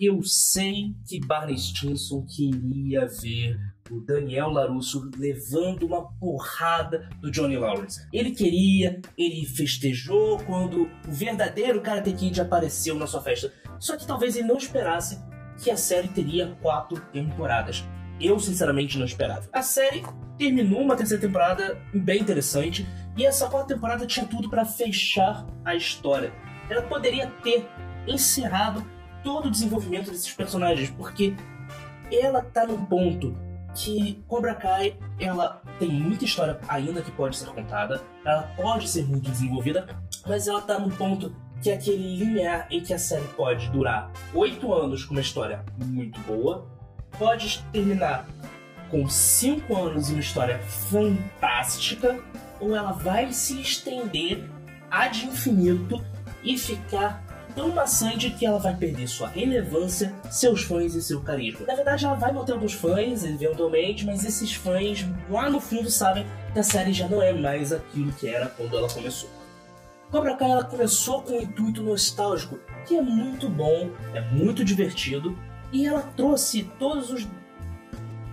Eu sei que Barney Stinson queria ver o Daniel LaRusso levando uma porrada do Johnny Lawrence. Ele queria, ele festejou quando o verdadeiro Karate Kid apareceu na sua festa. Só que talvez ele não esperasse que a série teria quatro temporadas. Eu, sinceramente, não esperava. A série terminou uma terceira temporada bem interessante e essa quarta temporada tinha tudo para fechar a história. Ela poderia ter encerrado todo o desenvolvimento desses personagens, porque ela tá num ponto que Cobra Kai ela tem muita história ainda que pode ser contada, ela pode ser muito desenvolvida, mas ela tá num ponto que é aquele linear em que a série pode durar oito anos com uma história muito boa, pode terminar com cinco anos e uma história fantástica, ou ela vai se estender ad infinito e ficar tão maçante que ela vai perder sua relevância, seus fãs e seu carisma. Na verdade, ela vai manter alguns fãs, eventualmente, mas esses fãs lá no fundo sabem que a série já não é mais aquilo que era quando ela começou. Cobra Kai ela começou com um intuito nostálgico, que é muito bom, é muito divertido, e ela trouxe todos os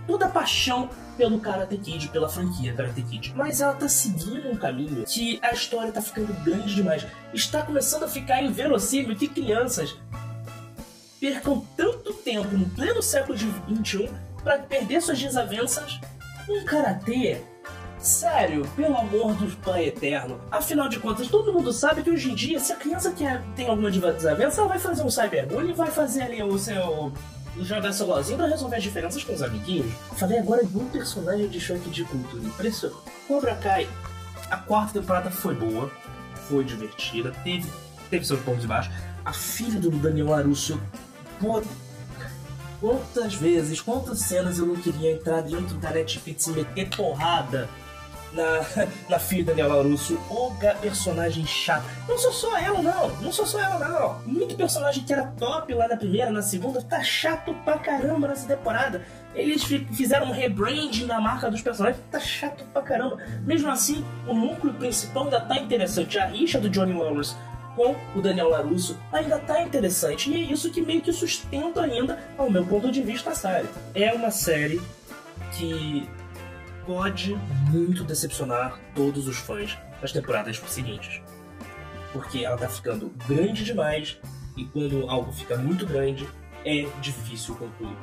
toda a paixão pelo Karate Kid, pela franquia Karate Kid. Mas ela tá seguindo um caminho que a história tá ficando grande demais. Está começando a ficar inverossímil que crianças percam tanto tempo no pleno século XXI para perder suas desavenças em karatê. Sério, pelo amor do Pai Eterno. Afinal de contas, todo mundo sabe que hoje em dia, se a criança quer, tem alguma desavença, ela vai fazer um cyberbullying vai fazer ali o seu jogar seu LOLzinho pra resolver as diferenças com os amiguinhos. Falei agora de um personagem de choque de cultura. Impressionante. Cobra Kai, a quarta temporada foi boa, foi divertida, teve, teve seus pontos de baixo. A filha do Daniel Larusso, pô, quantas vezes, quantas cenas eu não queria entrar dentro da Netflix e meter porrada na, na filha da Daniela Russo, o personagem chato. Não sou só ela, não. Não sou só ela, não. Muito personagem que era top lá na primeira, na segunda, tá chato pra caramba nessa temporada. Eles fizeram um rebranding na marca dos personagens, tá chato pra caramba. Mesmo assim, o núcleo principal ainda tá interessante. A rixa do Johnny Lawrence com o Daniel LaRusso ainda tá interessante. E é isso que meio que sustenta ainda, ao meu ponto de vista, a série. É uma série que pode muito decepcionar todos os fãs das temporadas seguintes. Porque ela tá ficando grande demais e quando algo fica muito grande, é difícil concluir.